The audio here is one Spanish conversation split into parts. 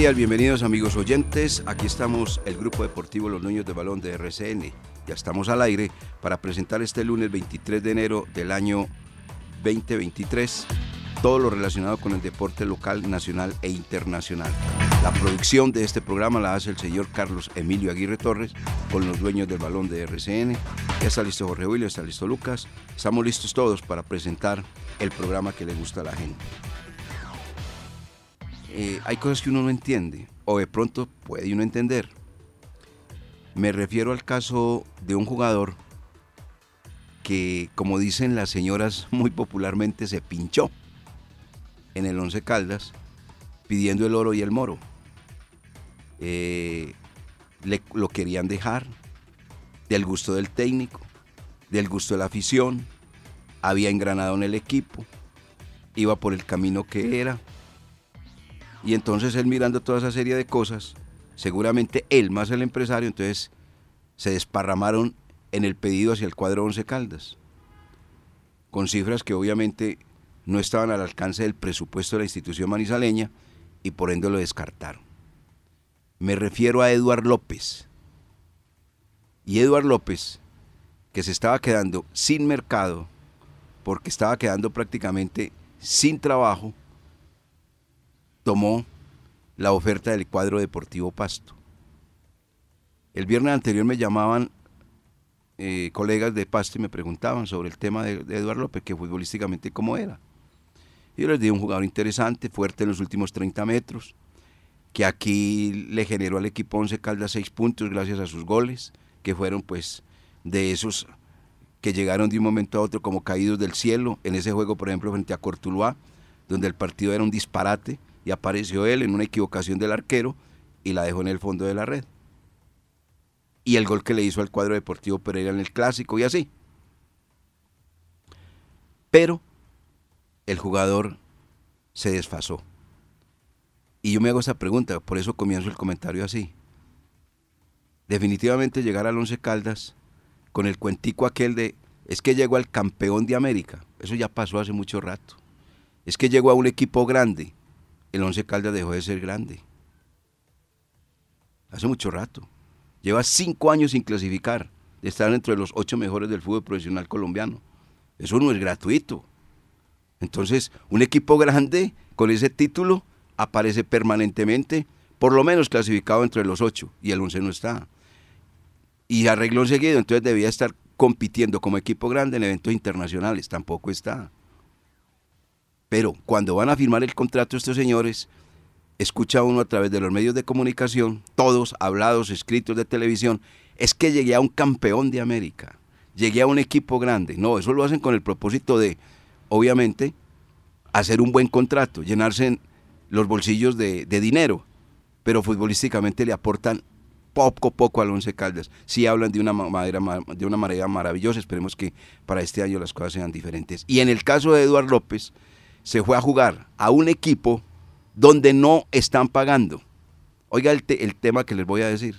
Bienvenidos amigos oyentes. Aquí estamos el Grupo Deportivo Los Niños de Balón de RCN. Ya estamos al aire para presentar este lunes 23 de enero del año 2023 todo lo relacionado con el deporte local, nacional e internacional. La producción de este programa la hace el señor Carlos Emilio Aguirre Torres con los dueños del balón de RCN. Ya está listo Jorge William, está listo Lucas. Estamos listos todos para presentar el programa que le gusta a la gente. Eh, hay cosas que uno no entiende o de pronto puede uno entender. Me refiero al caso de un jugador que, como dicen las señoras muy popularmente, se pinchó en el Once Caldas pidiendo el oro y el moro. Eh, le, lo querían dejar del gusto del técnico, del gusto de la afición, había engranado en el equipo, iba por el camino que era. Y entonces él mirando toda esa serie de cosas, seguramente él más el empresario, entonces se desparramaron en el pedido hacia el cuadro Once Caldas, con cifras que obviamente no estaban al alcance del presupuesto de la institución manizaleña y por ende lo descartaron. Me refiero a Eduard López. Y Eduard López, que se estaba quedando sin mercado, porque estaba quedando prácticamente sin trabajo, tomó la oferta del cuadro deportivo Pasto. El viernes anterior me llamaban eh, colegas de Pasto y me preguntaban sobre el tema de, de Eduard López, que futbolísticamente cómo era. Yo les di un jugador interesante, fuerte en los últimos 30 metros, que aquí le generó al equipo 11 Caldas 6 puntos gracias a sus goles, que fueron pues de esos que llegaron de un momento a otro como caídos del cielo. En ese juego, por ejemplo, frente a Cortuluá, donde el partido era un disparate y apareció él en una equivocación del arquero y la dejó en el fondo de la red. Y el gol que le hizo al cuadro deportivo Pereira en el clásico y así. Pero el jugador se desfasó. Y yo me hago esa pregunta, por eso comienzo el comentario así. Definitivamente llegar al Once Caldas con el cuentico aquel de es que llegó al campeón de América, eso ya pasó hace mucho rato. Es que llegó a un equipo grande, el Once Caldas dejó de ser grande. Hace mucho rato. Lleva cinco años sin clasificar, de estar entre los ocho mejores del fútbol profesional colombiano. Eso no es gratuito. Entonces, un equipo grande con ese título aparece permanentemente, por lo menos clasificado entre los ocho, y el once no está. Y arregló seguido, entonces debía estar compitiendo como equipo grande en eventos internacionales, tampoco está. Pero cuando van a firmar el contrato estos señores, escucha uno a través de los medios de comunicación, todos hablados, escritos de televisión, es que llegué a un campeón de América, llegué a un equipo grande. No, eso lo hacen con el propósito de obviamente, hacer un buen contrato, llenarse los bolsillos de, dinero, pero futbolísticamente le aportan poco poco al Once Caldas. Sí hablan de una, manera, de una manera maravillosa, esperemos que para este año las cosas sean diferentes. Y en el caso de Eduard López, se fue a jugar a un equipo donde no están pagando. Oiga el, te, el tema que les voy a decir.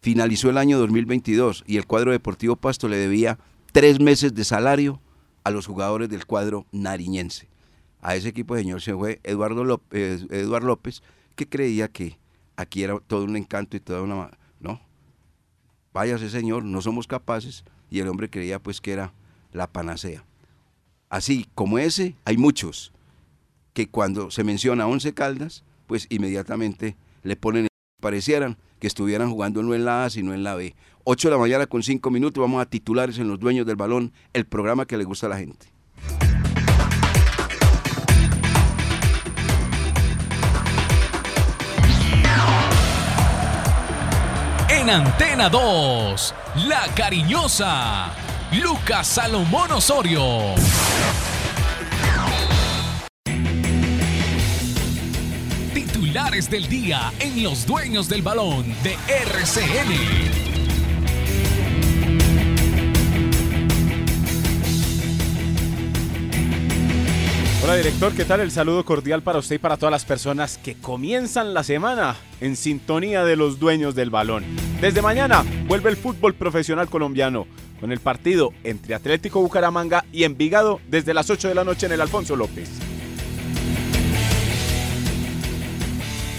Finalizó el año 2022 y el cuadro deportivo Pasto le debía tres meses de salario a los jugadores del cuadro nariñense. A ese equipo, señor, se fue Eduardo López, Eduardo López, que creía que aquí era todo un encanto y toda una... No, váyase señor, no somos capaces. Y el hombre creía pues que era la panacea. Así como ese, hay muchos que cuando se menciona Once Caldas, pues inmediatamente le ponen, parecieran que estuvieran jugando no en la A, sino en la B. 8 de la mañana con 5 minutos, vamos a titulares en los dueños del balón, el programa que le gusta a la gente. En Antena 2, La Cariñosa, Lucas Salomón Osorio. titulares del día en Los Dueños del Balón de RCN. Hola director, ¿qué tal? El saludo cordial para usted y para todas las personas que comienzan la semana en sintonía de los dueños del balón. Desde mañana vuelve el fútbol profesional colombiano con el partido entre Atlético Bucaramanga y Envigado desde las 8 de la noche en el Alfonso López.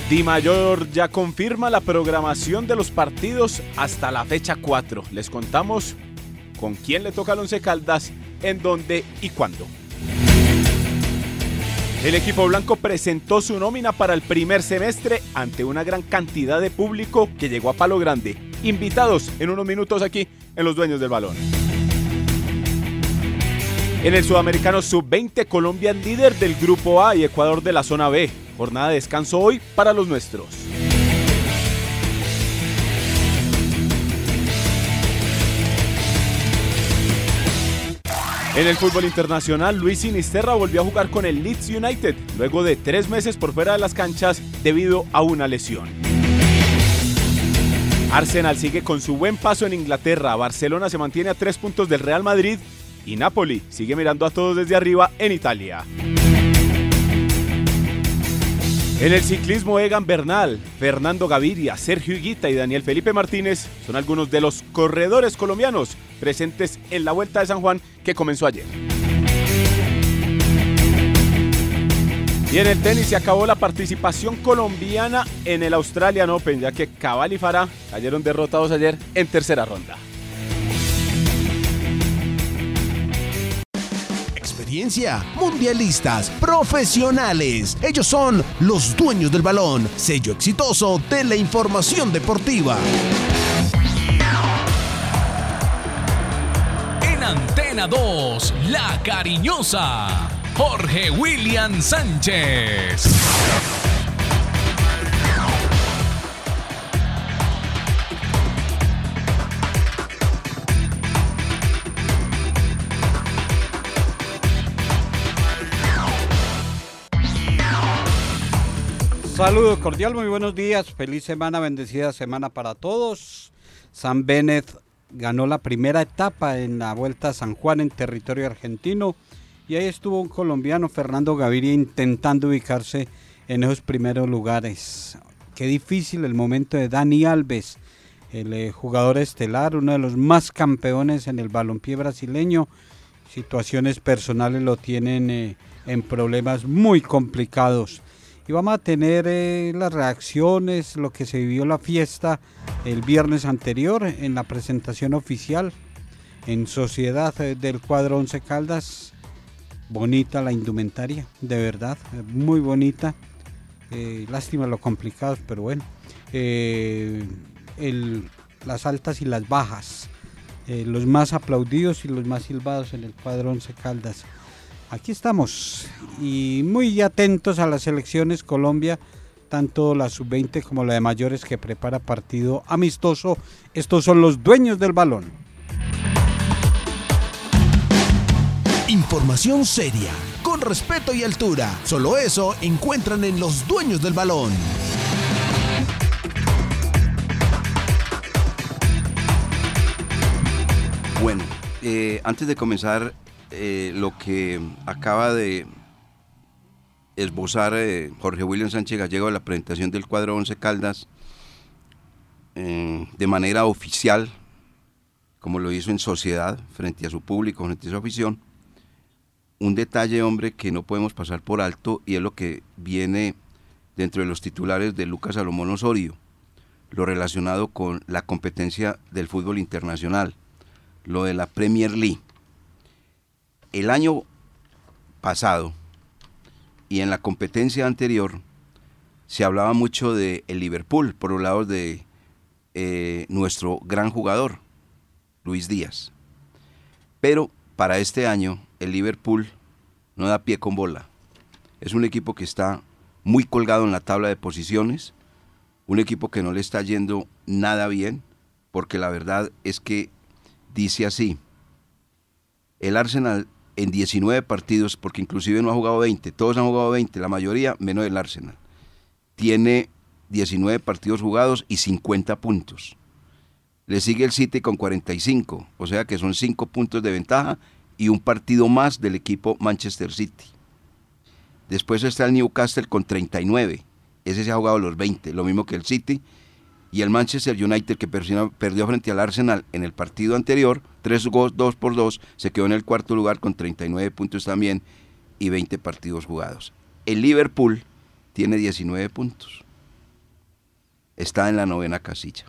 Di Mayor ya confirma la programación de los partidos hasta la fecha 4. Les contamos con quién le toca al Once Caldas, en dónde y cuándo. El equipo blanco presentó su nómina para el primer semestre ante una gran cantidad de público que llegó a Palo Grande. Invitados en unos minutos aquí en Los Dueños del Balón. En el Sudamericano Sub-20, Colombia líder del Grupo A y Ecuador de la Zona B. Jornada de descanso hoy para los nuestros. En el fútbol internacional, Luis Sinisterra volvió a jugar con el Leeds United luego de tres meses por fuera de las canchas debido a una lesión. Arsenal sigue con su buen paso en Inglaterra, Barcelona se mantiene a tres puntos del Real Madrid y Napoli sigue mirando a todos desde arriba en Italia. En el ciclismo, Egan Bernal, Fernando Gaviria, Sergio Higuita y Daniel Felipe Martínez son algunos de los corredores colombianos presentes en la Vuelta de San Juan que comenzó ayer. Y en el tenis se acabó la participación colombiana en el Australian Open, ya que Cabal y Farah cayeron derrotados ayer en tercera ronda. Mundialistas, profesionales. Ellos son los dueños del balón, sello exitoso de la información deportiva. En Antena 2, La Cariñosa, Jorge William Sánchez. Saludos cordial, muy buenos días, feliz semana, bendecida semana para todos. San Bennett ganó la primera etapa en la Vuelta a San Juan en territorio argentino y ahí estuvo un colombiano, Fernando Gaviria, intentando ubicarse en esos primeros lugares. Qué difícil el momento de Dani Alves, el eh, jugador estelar, uno de los más campeones en el balompié brasileño. Situaciones personales lo tienen eh, en problemas muy complicados y vamos a tener eh, las reacciones, lo que se vivió la fiesta el viernes anterior en la presentación oficial en Sociedad eh, del cuadro Once Caldas. Bonita la indumentaria, de verdad, muy bonita. Eh, lástima lo complicados, pero bueno. las altas y las bajas, los más aplaudidos y los más silbados en el cuadro Once Caldas. Aquí estamos y muy atentos a las elecciones Colombia, tanto la sub-20 como la de mayores que prepara partido amistoso. Estos son los dueños del balón. Información seria, con respeto y altura. Solo eso encuentran en los dueños del balón. Bueno, eh, antes de comenzar eh, lo que acaba de esbozar eh, Jorge William Sánchez Gallego de la presentación del cuadro 11 Caldas eh, de manera oficial, como lo hizo en sociedad, frente a su público, frente a su afición. Un detalle, hombre, que no podemos pasar por alto y es lo que viene dentro de los titulares de Lucas Salomón Osorio, lo relacionado con la competencia del fútbol internacional, lo de la Premier League el año pasado y en la competencia anterior se hablaba mucho de el Liverpool, por un lado de eh, nuestro gran jugador, Luis Díaz. Pero para este año el Liverpool no da pie con bola. Es un equipo que está muy colgado en la tabla de posiciones, un equipo que no le está yendo nada bien, porque la verdad es que dice así, el Arsenal en 19 partidos, porque inclusive no ha jugado 20, todos han jugado 20, la mayoría menos el Arsenal. tiene 19 partidos jugados y 50 puntos. Le sigue el City con 45, o sea que son 5 puntos de ventaja y un partido más del equipo Manchester City. Después está el Newcastle con 39. Ese se ha jugado los 20, lo mismo que el City. Y el Manchester United, que perdió frente al Arsenal en el partido anterior, 3 2 por 2, se quedó en el cuarto lugar con 39 puntos también y 20 partidos jugados. El Liverpool tiene 19 puntos. Está en la novena casilla.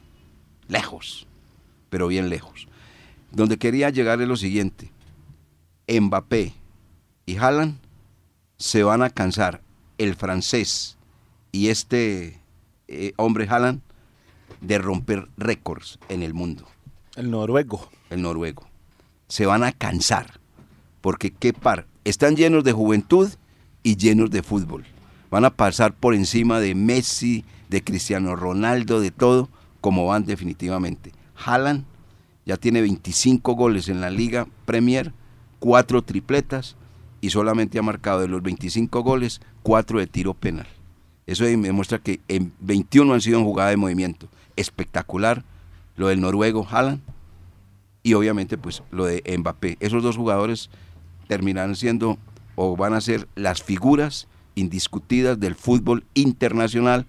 Lejos, pero bien lejos. Donde quería llegar es lo siguiente. Mbappé y Haaland se van a cansar. El francés y este eh, hombre Haaland de romper récords en el mundo. El noruego. El noruego. Se van a cansar. Porque qué par. Están llenos de juventud y llenos de fútbol. Van a pasar por encima de Messi, de Cristiano Ronaldo, de todo, como van definitivamente. Haaland ya tiene 25 goles en la Liga Premier, cuatro tripletas y solamente ha marcado de los 25 goles, cuatro de tiro penal. Eso demuestra que en 21 han sido en jugada de movimiento. Espectacular lo del noruego Haaland y obviamente pues lo de Mbappé. Esos dos jugadores terminarán siendo o van a ser las figuras indiscutidas del fútbol internacional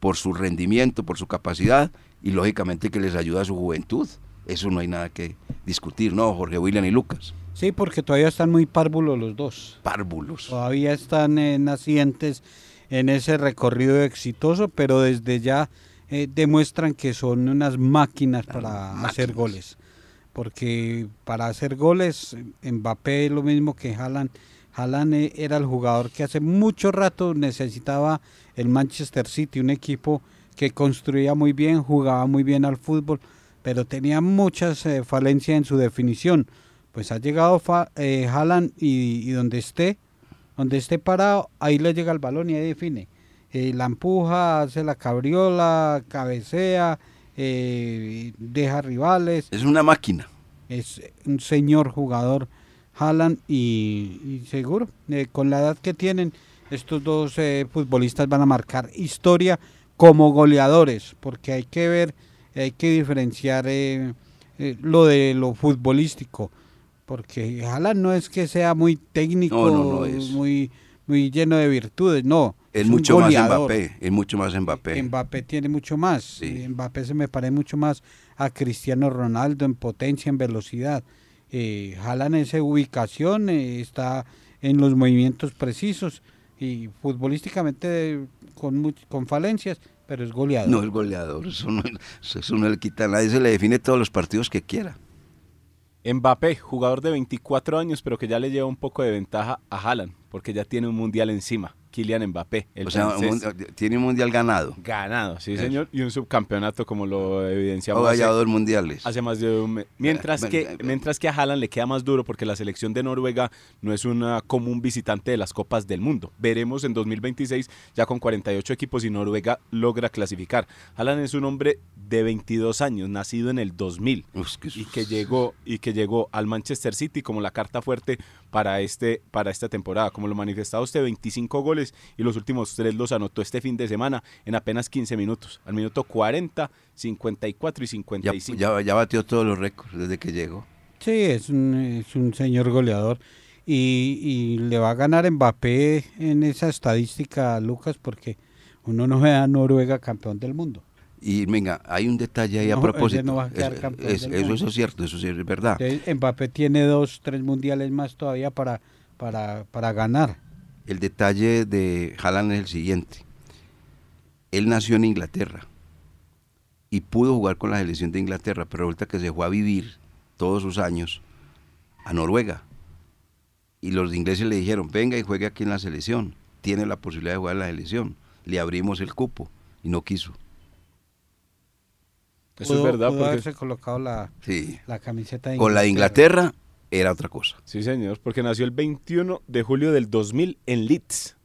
por su rendimiento, por su capacidad y lógicamente que les ayuda a su juventud. Eso no hay nada que discutir, ¿no? Jorge William y Lucas. Sí, porque todavía están muy párvulos los dos. Párvulos. Todavía están eh, nacientes en ese recorrido exitoso, pero desde ya eh, demuestran que son unas máquinas para hacer goles. Porque para hacer goles, Mbappé es lo mismo que Haaland. Haaland eh, era el jugador que hace mucho rato necesitaba el Manchester City, un equipo que construía muy bien, jugaba muy bien al fútbol, pero tenía muchas falencias en su definición pues ha llegado eh, Haaland y, donde esté, donde esté parado, ahí le llega el balón y ahí define. Eh, la empuja, hace la cabriola, cabecea, eh, deja rivales. Es una máquina. Es un señor jugador Haaland y, seguro, con la edad que tienen, estos dos futbolistas van a marcar historia como goleadores, porque hay que ver, hay que diferenciar lo de lo futbolístico porque Haaland no es que sea muy técnico, muy, muy lleno de virtudes, no. Es, mucho más Mbappé, es mucho más Mbappé. Mbappé tiene mucho más. Mbappé se me parece mucho más a Cristiano Ronaldo en potencia, en velocidad. Eh, en esa ubicación eh, está en los movimientos precisos y futbolísticamente con, con falencias, pero es goleador. No es goleador, eso no, eso no le quita, nadie se le define todos los partidos que quiera. Mbappé, jugador de 24 años, pero que ya le lleva un poco de ventaja a Haaland, porque ya tiene un mundial encima. Kylian Mbappé. El o sea, tiene un mundial ganado. Ganado, sí, señor. Y un subcampeonato, como lo evidenciamos. Ha ganado dos mundiales. Hace más de un mes. Mientras, que, mientras que a Haaland le queda más duro porque la selección de Noruega no es una común visitante de las Copas del Mundo. Veremos en 2026, ya con 48 equipos, y Noruega logra clasificar. Haaland es un hombre de 22 años, nacido en el 2000, y, que llegó, y que llegó al Manchester City como la carta fuerte para, este, para esta temporada. Como lo manifestaba usted, 25 goles y los últimos tres los anotó este fin de semana en apenas 15 minutos. Al minuto 40, 54 y 55. Ya, ya, batió todos los récords desde que llegó. Sí, es un, es un señor goleador. Y, y, le va a ganar Mbappé en esa estadística, Lucas, porque uno no ve a Noruega campeón del mundo. Y venga, hay un detalle ahí a propósito. eso es cierto, eso es verdad. Mbappé tiene dos, tres mundiales más todavía para, para, para ganar. El detalle de Haaland es el siguiente. Él nació en Inglaterra y pudo jugar con la selección de Inglaterra, pero resulta que se fue a vivir todos sus años a Noruega. Y los ingleses le dijeron, venga y juegue aquí en la selección. Tiene la posibilidad de jugar en la selección. Le abrimos el cupo y no quiso. Eso es verdad. Pudo porque... haberse colocado la, la camiseta Con la de Inglaterra era otra cosa. Sí, señor, porque nació el 21 de julio del 2000 en Leeds,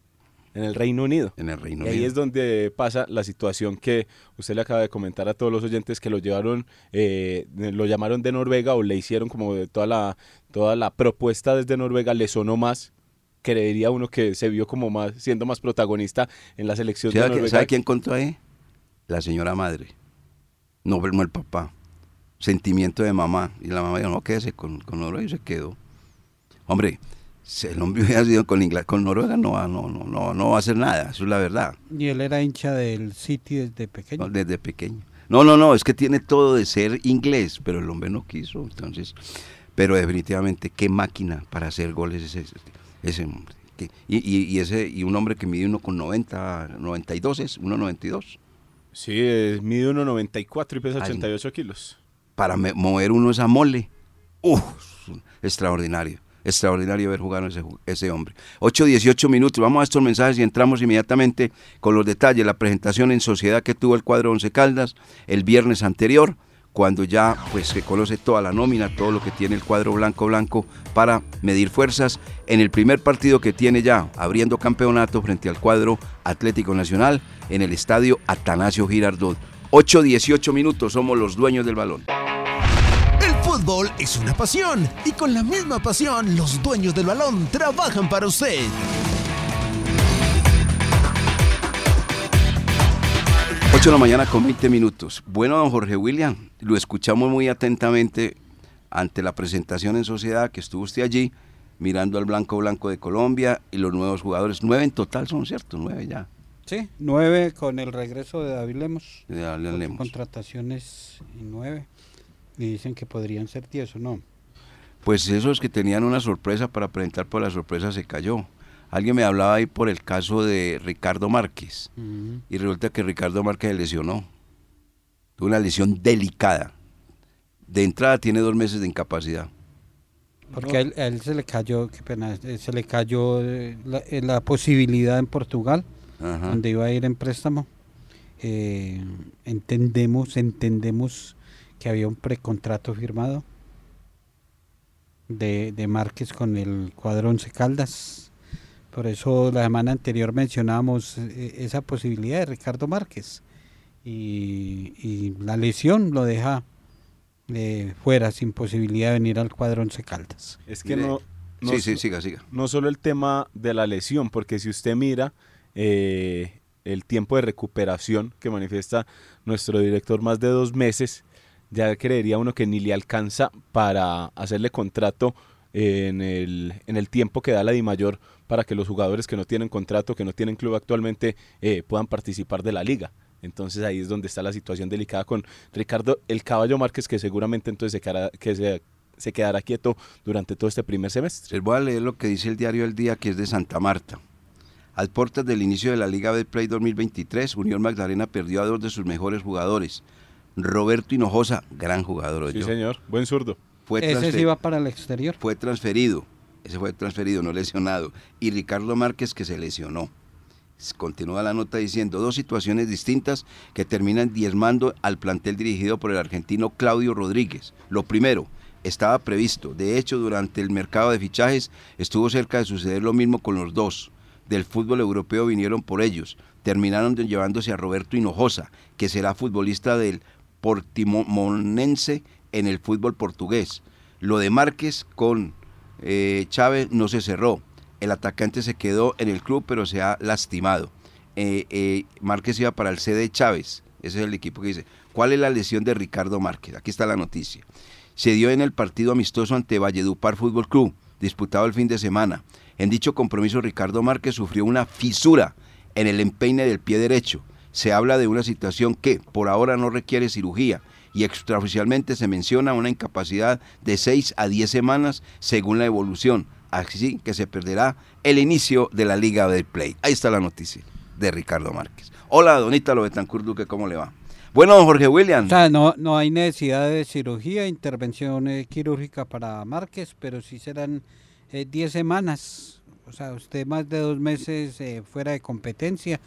en el Reino Unido. En el Reino y ahí es donde pasa la situación que usted le acaba de comentar a todos los oyentes que lo llevaron, eh, lo llamaron de Noruega o le hicieron como de toda la, toda la propuesta desde Noruega, le sonó más creería uno que se vio como más, siendo más protagonista en la selección de ¿Sabe, Noruega. ¿Sabe quién contó ahí? La señora madre. No, no el papá. Sentimiento de mamá. Y la mamá dijo, no, quédese con, con Noruega y se quedó. Hombre, si el hombre hubiera sido con, Ingl- con Noruega, no, va- no, no, no, no va a hacer nada. Eso es la verdad. Y él era hincha del City desde pequeño. No, desde pequeño. No, no, no, es que tiene todo de ser inglés, pero el hombre no quiso, entonces, pero definitivamente qué máquina para hacer goles ese, ese hombre. Y- y ese y un hombre que mide uno con 90, 92 es, 1.92. Sí, eh, mide 1,94 y pesa Ay. 88 kilos. Para me- mover uno esa mole, ¡uf! extraordinario. Extraordinario ver jugar a ese, ese hombre. 8, 18 minutos. Vamos a estos mensajes y entramos inmediatamente con los detalles. La presentación en sociedad que tuvo el cuadro Once Caldas el viernes anterior, cuando ya pues se conoce toda la nómina, todo lo que tiene el cuadro blanco blanco para medir fuerzas en el primer partido que tiene ya abriendo campeonato frente al cuadro Atlético Nacional en el estadio Atanasio Girardot. 8, 18 minutos. Somos los dueños del balón. El fútbol es una pasión y con la misma pasión los dueños del balón trabajan para usted. 8 de la mañana con 20 minutos. Bueno, don Jorge William, lo escuchamos muy atentamente ante la presentación en sociedad que estuvo usted allí, mirando al blanco blanco de Colombia y los nuevos jugadores. Nueve en total son, ¿cierto? Nueve ya. Sí, nueve con el regreso de David Lemos. Ya le Ocho leemos. Contrataciones y nueve. Y dicen que podrían ser diez o no. Pues esos que tenían una sorpresa para presentar, por la sorpresa se cayó. Alguien me hablaba ahí por el caso de Ricardo Márquez. Y resulta que Ricardo Márquez se lesionó. Tuvo una lesión delicada. De entrada tiene dos meses de incapacidad. Porque a él, a él se le cayó, qué pena, eh, se le cayó eh, la, eh, la posibilidad en Portugal, Ajá. donde iba a ir en préstamo. Eh, entendemos, entendemos que había un precontrato firmado de, de Márquez con el cuadro Once Caldas. Por eso la semana anterior mencionábamos eh, esa posibilidad de Ricardo Márquez. Y, y la lesión lo deja eh, fuera, sin posibilidad de venir al cuadro Once Caldas. Es que no, no, sí, sí, so- siga, siga. no solo el tema de la lesión, porque si usted mira eh, el tiempo de recuperación que manifiesta nuestro director, más de dos meses, ya creería uno que ni le alcanza para hacerle contrato en el, en el tiempo que da la DIMAYOR para que los jugadores que no tienen contrato, que no tienen club actualmente, eh, puedan participar de la liga. Entonces ahí es donde está la situación delicada con Ricardo El Caballo Márquez, que seguramente entonces se quedará, que se, se quedará quieto durante todo este primer semestre. Les voy a leer lo que dice el diario El Día, que es de Santa Marta. Al portas del inicio de la Liga Betplay 2023, Unión Magdalena perdió a dos de sus mejores jugadores. Roberto Hinojosa, gran jugador, Sí, oyó, señor. Buen zurdo. fue, Ese sí va para el exterior. fue transferido. Ese fue transferido, no lesionado. Y Ricardo Márquez, que se lesionó. Continúa la nota diciendo dos situaciones distintas que terminan diezmando al plantel dirigido por el argentino Claudio Rodríguez. Lo primero, estaba previsto. De hecho, durante el mercado de fichajes estuvo cerca de suceder lo mismo con los dos. Del fútbol europeo vinieron por ellos. Terminaron llevándose a Roberto Hinojosa, que será futbolista del Portimonense en el fútbol portugués. Lo de Márquez con eh, Chávez no se cerró. El atacante se quedó en el club, pero se ha lastimado. Eh, eh, Márquez iba para el CD Chávez. Ese es el equipo que dice. ¿Cuál es la lesión de Ricardo Márquez? Aquí está la noticia. Se dio en el partido amistoso ante Valledupar Fútbol Club, disputado el fin de semana. En dicho compromiso, Ricardo Márquez sufrió una fisura en el empeine del pie derecho. Se habla de una situación que por ahora no requiere cirugía y extraoficialmente se menciona una incapacidad de 6 a 10 semanas según la evolución. Así que se perderá el inicio de la Liga del Play. Ahí está la noticia de Ricardo Márquez. Hola, Donita Betancourt Duque, ¿cómo le va? Bueno, Jorge William. O sea, no, no hay necesidad de cirugía, intervención eh, quirúrgica para Márquez, pero sí serán eh, 10 semanas. O sea, usted más de dos meses eh, fuera de competencia.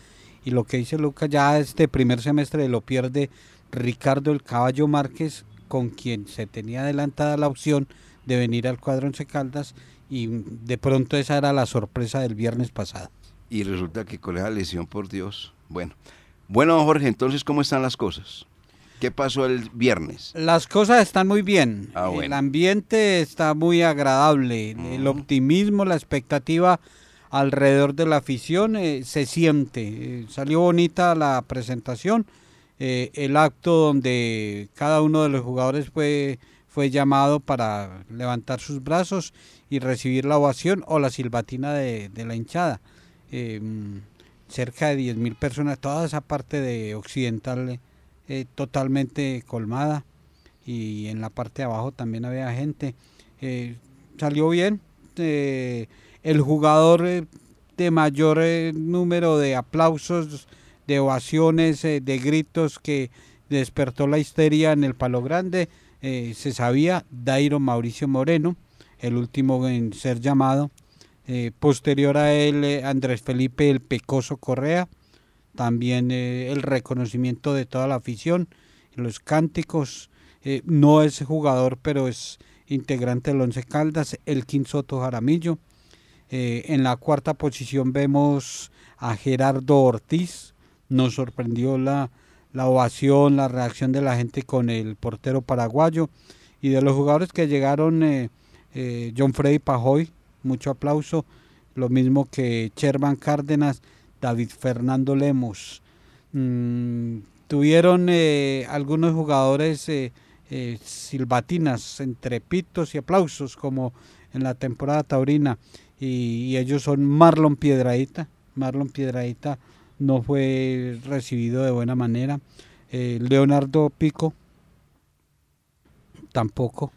Y lo que dice Lucas, ya este primer semestre lo pierde Ricardo el Caballo Márquez, con quien se tenía adelantada la opción de venir al cuadro Once Caldas. Y de pronto esa era la sorpresa del viernes pasado. Y resulta que con esa lesión, por Dios. Bueno, bueno, Jorge, entonces, ¿cómo están las cosas? ¿Qué pasó el viernes? Las cosas están muy bien. Ah, El ambiente está muy agradable. El optimismo, la expectativa alrededor de la afición, eh, se siente. Eh, salió bonita la presentación, eh, el acto donde cada uno de los jugadores fue, fue llamado para levantar sus brazos y recibir la ovación o la silbatina de, la hinchada. mm, cerca de 10.000 personas, toda esa parte de occidental totalmente colmada y en la parte de abajo también había gente. salió bien el jugador eh, de mayor eh, número de aplausos, de ovaciones, eh, de gritos que despertó la histeria en el Palo Grande, se sabía, Dairo Mauricio Moreno, el último en ser llamado. posterior a él, Andrés Felipe el Pecoso Correa, también el reconocimiento de toda la afición, los cánticos, no es jugador, pero es integrante del Once Caldas, el Soto Jaramillo, eh, en la cuarta posición vemos a Gerardo Ortiz. Nos sorprendió la, la ovación, la reacción de la gente con el portero paraguayo. Y de los jugadores que llegaron, eh, eh, John Freddy Pajoy, mucho aplauso. Lo mismo que Sherman Cárdenas, David Fernando Lemos. Mm, tuvieron algunos jugadores silbatinas entre pitos y aplausos, como en la temporada taurina y, ellos son Marlon Piedradita. Marlon Piedradita no fue recibido de buena manera. Eh, Leonardo Pico tampoco.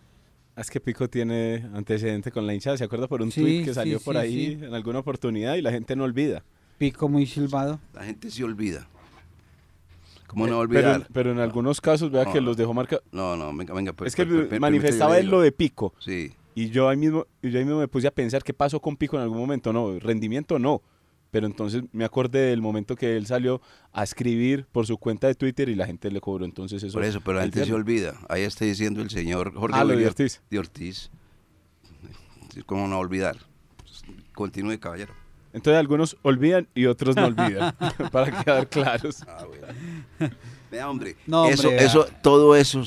Ah, es que Pico tiene antecedente con la hinchada, ¿se acuerda por un tweet que salió por ahí en alguna oportunidad y la gente no olvida? Pico muy silbado. La gente se olvida. ¿Cómo no eh, olvidar? Pero, en algunos casos, vea que los dejó marca. No, no, venga, venga. Pues, es que pues, manifestaba él lo de Pico. Sí. Y yo ahí mismo, yo ahí mismo me puse a pensar qué pasó con Pico en algún momento. No, rendimiento no. Pero entonces me acordé del momento que él salió a escribir por su cuenta de Twitter y la gente le cobró. Entonces eso. Por eso, pero la gente se olvida. Ahí está diciendo el señor Jorge ah, de Ortiz. De Ortiz. ¿Cómo no olvidar? Continúe, caballero. Entonces algunos olvidan y otros no olvidan, para quedar claros. Ah, bueno. Vea, hombre, eso, eso, todo eso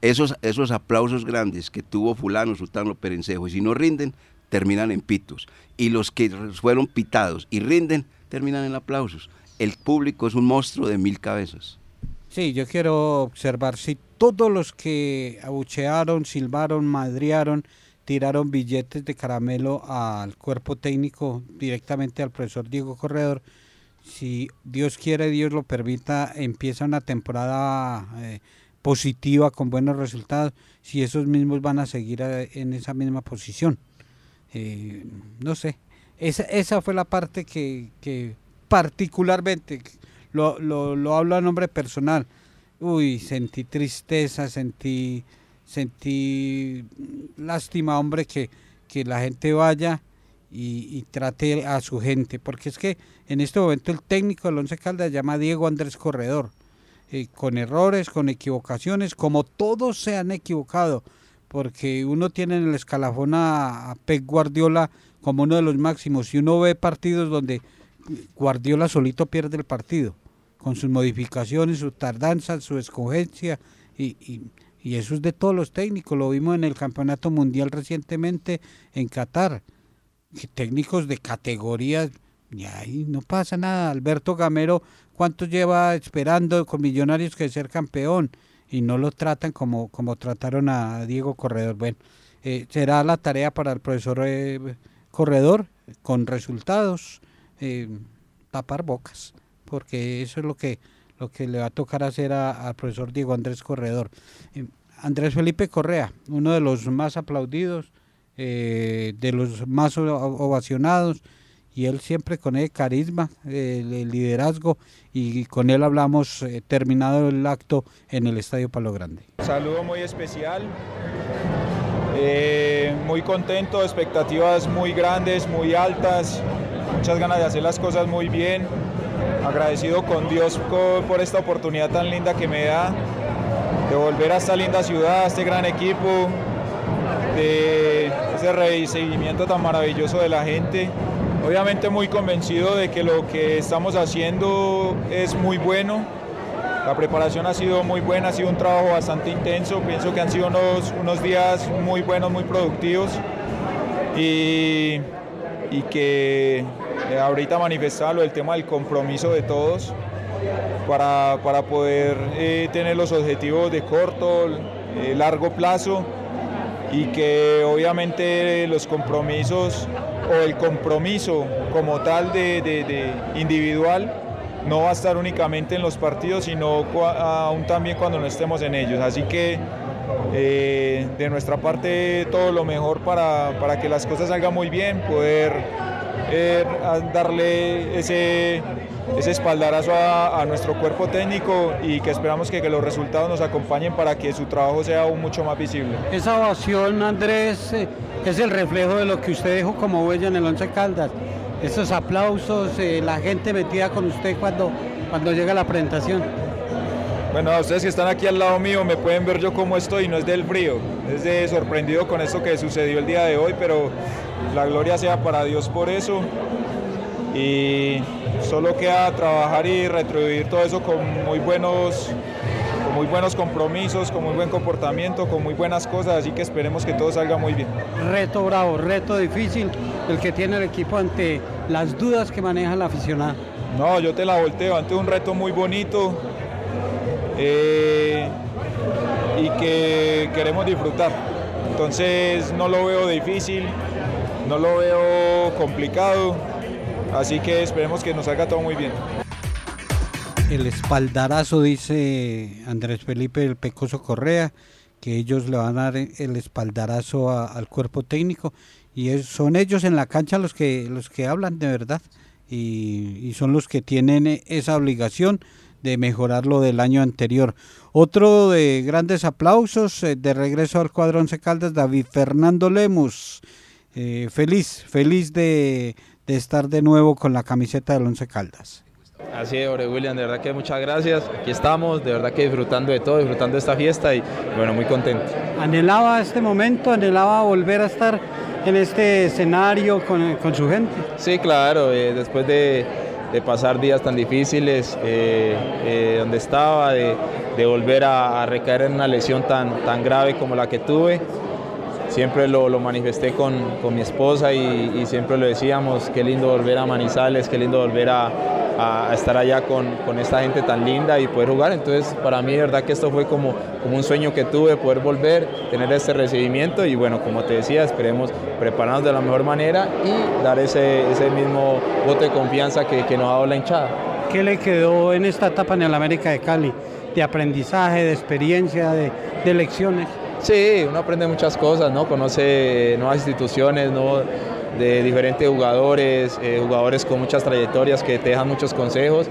esos, esos aplausos grandes que tuvo fulano, sultano, perencejo, y si no rinden, terminan en pitos. Y los que fueron pitados y rinden, terminan en aplausos. El público es un monstruo de mil cabezas. Sí, yo quiero observar si todos los que abuchearon, silbaron, madriaron, tiraron billetes de caramelo al cuerpo técnico, directamente al profesor Diego Corredor, si Dios quiere, Dios lo permita, empieza una temporada eh, positiva, con buenos resultados, si esos mismos van a seguir eh, en esa misma posición. Eh, no sé, esa, esa fue la parte que, particularmente, lo, lo, lo, hablo a nombre personal, uy, sentí tristeza, sentí, sentí lástima, hombre, que, que la gente vaya y, trate a su gente, porque es que en este momento el técnico del Once Caldas llama Diego Andrés Corredor eh, con errores, con equivocaciones, como todos se han equivocado, porque uno tiene en el escalafón a, Pep Guardiola como uno de los máximos y uno ve partidos donde Guardiola solito pierde el partido, con sus modificaciones, su tardanza, su escogencia y, y, y eso es de todos los técnicos, lo vimos en el Campeonato Mundial recientemente en Qatar, técnicos de categorías y ahí no pasa nada. Alberto Gamero, ¿cuánto lleva esperando con Millonarios que ser campeón? Y no lo tratan como, como trataron a Diego Corredor. Bueno, eh, será la tarea para el profesor eh, Corredor, con resultados, eh, tapar bocas, porque eso es lo que, lo que le va a tocar hacer al profesor Diego Andrés Corredor. Andrés Felipe Correa, uno de los más aplaudidos, de los más ovacionados, y él siempre con el carisma, el, liderazgo y con él hablamos eh, terminado el acto en el Estadio Palo Grande. Saludo muy especial, eh, muy contento, expectativas muy grandes, muy altas, muchas ganas de hacer las cosas muy bien, agradecido con Dios por esta oportunidad tan linda que me da de volver a esta linda ciudad, a este gran equipo, de ese recibimiento tan maravilloso de la gente Obviamente muy convencido de que lo que estamos haciendo es muy bueno. La preparación ha sido muy buena, ha sido un trabajo bastante intenso. Pienso que han sido unos, unos días muy buenos, muy productivos y, y que eh, ahorita manifestaba lo del tema del compromiso de todos para, para poder eh, tener los objetivos de corto, eh, largo plazo y que obviamente los compromisos o el compromiso como tal de, individual no va a estar únicamente en los partidos, sino aún también cuando no estemos en ellos. Así que eh, de nuestra parte todo lo mejor para, para que las cosas salgan muy bien, poder eh, darle ese, ese espaldarazo a, a nuestro cuerpo técnico y que esperamos que, que los resultados nos acompañen para que su trabajo sea aún mucho más visible. Esa ovación, Andrés, eh, es el reflejo de lo que usted dejó como huella en el Once Caldas. Esos aplausos, eh, la gente metida con usted cuando, cuando llega la presentación. Bueno, a ustedes que están aquí al lado mío me pueden ver yo cómo estoy, no es del frío, es de sorprendido con esto que sucedió el día de hoy, pero la gloria sea para Dios por eso. Y solo queda trabajar y retribuir todo eso con muy buenos, con muy buenos compromisos, con muy buen comportamiento, con muy buenas cosas, así que esperemos que todo salga muy bien. Reto bravo, reto difícil, el que tiene el equipo ante las dudas que maneja la aficionada. No, yo te la volteo ante un reto muy bonito eh, y que queremos disfrutar. Entonces no lo veo difícil, no lo veo complicado, así que esperemos que nos salga todo muy bien. El espaldarazo, dice Andrés Felipe el Pecoso Correa, que ellos le van a dar el espaldarazo al cuerpo técnico y son ellos en la cancha los que, los que hablan de verdad y, son los que tienen esa obligación de mejorar lo del año anterior. Otro de grandes aplausos eh, de regreso al cuadro Once Caldas, David Fernando Lemus. Eh, feliz, feliz de, de estar de nuevo con la camiseta del Once Caldas. Así es, Ore William, de verdad que muchas gracias. Aquí estamos, de verdad que disfrutando de todo, disfrutando de esta fiesta y bueno, muy contento. anhelaba este momento, anhelaba volver a estar en este escenario con, con su gente. Sí, claro, eh, después de, de pasar días tan difíciles, eh, eh, donde estaba, de, de volver a, a recaer en una lesión tan, tan grave como la que tuve, siempre lo, lo manifesté con, con mi esposa y, siempre lo decíamos, qué lindo volver a Manizales, qué lindo volver a, estar allá con, con esta gente tan linda y poder jugar. Entonces, para mí, de verdad que esto fue como, como un sueño que tuve, poder volver, tener este recibimiento y bueno, como te decía, esperemos prepararnos de la mejor manera y dar ese, ese mismo voto de confianza que, nos ha dado la hinchada. ¿Qué le quedó en esta etapa en el América de Cali? De aprendizaje, de experiencia, de lecciones. Sí, uno aprende muchas cosas, ¿no? Conoce nuevas instituciones, ¿no? De diferentes jugadores, eh, jugadores con muchas trayectorias que te dejan muchos consejos.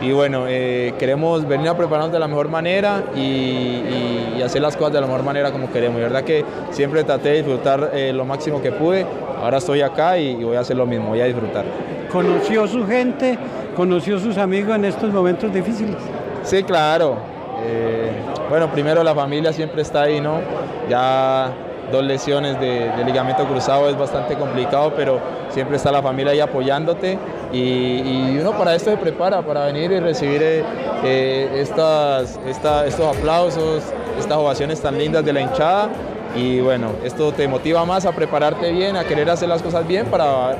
Y bueno, eh, queremos venir a prepararnos de la mejor manera y, y- y hacer las cosas de la mejor manera como queremos. Y verdad que siempre traté de disfrutar eh, lo máximo que pude. Ahora estoy acá y, y voy a hacer lo mismo, voy a disfrutar. Conoció su gente, conoció sus amigos en estos momentos difíciles. Sí, claro. Eh, bueno, primero la familia siempre está ahí, ¿no? Ya dos lesiones de, ligamento cruzado es bastante complicado, pero siempre está la familia ahí apoyándote y, uno para esto se prepara, para venir y recibir eh, eh, estas, esta- estos aplausos, estas ovaciones tan lindas de la hinchada. Y bueno, esto te motiva más a prepararte bien, a querer hacer las cosas bien para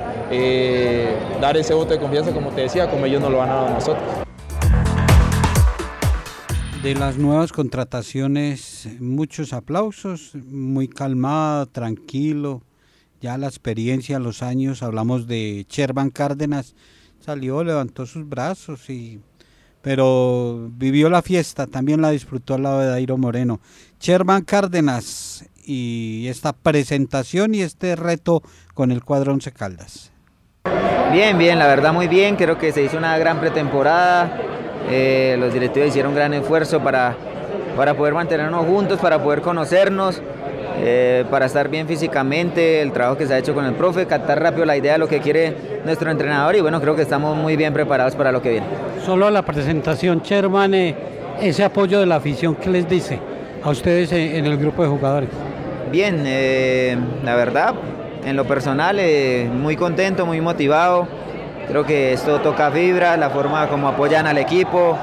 dar ese voto de confianza, como te decía, como ellos nos lo a dar a nosotros. De las nuevas contrataciones, muchos aplausos, muy calmado, tranquilo. Ya la experiencia, los años, hablamos de Sherman Cárdenas, salió, levantó sus brazos y pero vivió la fiesta, también la disfrutó al lado de Dairo Moreno. Sherman Cárdenas y esta presentación y este reto con el cuadro Once Caldas. Bien, bien, la verdad muy bien, creo que se hizo una gran pretemporada, eh, los directivos hicieron un gran esfuerzo para, para poder mantenernos juntos, para poder conocernos, eh, para estar bien físicamente, el trabajo que se ha hecho con el profe, captar rápido la idea de lo que quiere nuestro entrenador y bueno, creo que estamos muy bien preparados para lo que viene. Solo la presentación, Sherman, eh, ese apoyo de la afición, ¿qué les dice a ustedes en, en el grupo de jugadores? Bien, la verdad, en lo personal, muy contento, muy motivado. Creo que esto toca fibra, la forma como apoyan al equipo,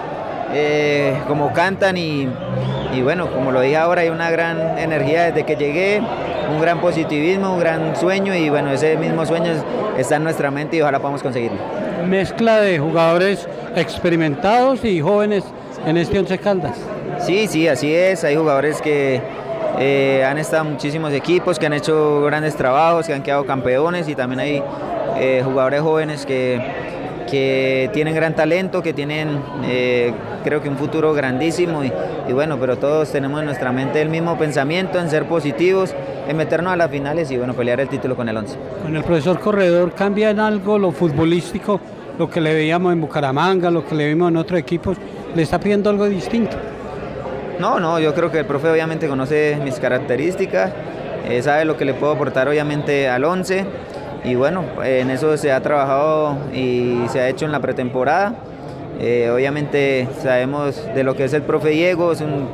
eh, como cantan y, y bueno, como lo dije ahora, hay una gran energía desde que llegué. un gran positivismo, un gran sueño y bueno, ese mismo sueño está en nuestra mente y ojalá podamos conseguirlo. Mezcla de jugadores experimentados y jóvenes en este Once Caldas. Sí, sí, así es. Hay jugadores que eh, han estado en muchísimos equipos, que han hecho grandes trabajos, que han quedado campeones y también hay eh, jugadores jóvenes que, que tienen gran talento, que tienen eh, creo que un futuro grandísimo y, y, bueno, pero todos tenemos en nuestra mente el mismo pensamiento en ser positivos, en meternos a las finales y bueno, pelear el título con el 11. Con el profesor Corredor cambia en algo lo futbolístico, lo que le veíamos en Bucaramanga, lo que le vimos en otros equipos, le está pidiendo algo distinto. No, no, yo creo que el profe obviamente conoce mis características, eh, sabe lo que le puedo aportar obviamente al 11 y bueno, en eso se ha trabajado y se ha hecho en la pretemporada. Eh, obviamente sabemos de lo que es el profe Diego, es un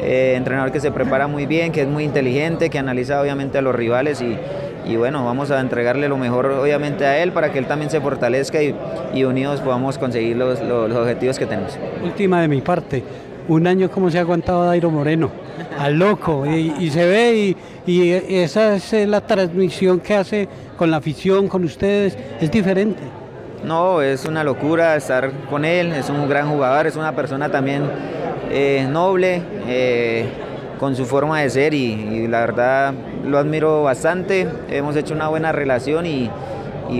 eh, entrenador que se prepara muy bien, que es muy inteligente, que analiza obviamente a los rivales y, y bueno, vamos a entregarle lo mejor obviamente a él para que él también se fortalezca y, y unidos podamos conseguir los, los, los objetivos que tenemos. Última de mi parte, un año como se ha aguantado Dairo Moreno, al loco, y, se ve, y, esa es la transmisión que hace con la afición, con ustedes, es diferente. No, es una locura estar con él, es un gran jugador, es una persona también eh, noble, eh, con su forma de ser y, la verdad lo admiro bastante, hemos hecho una buena relación y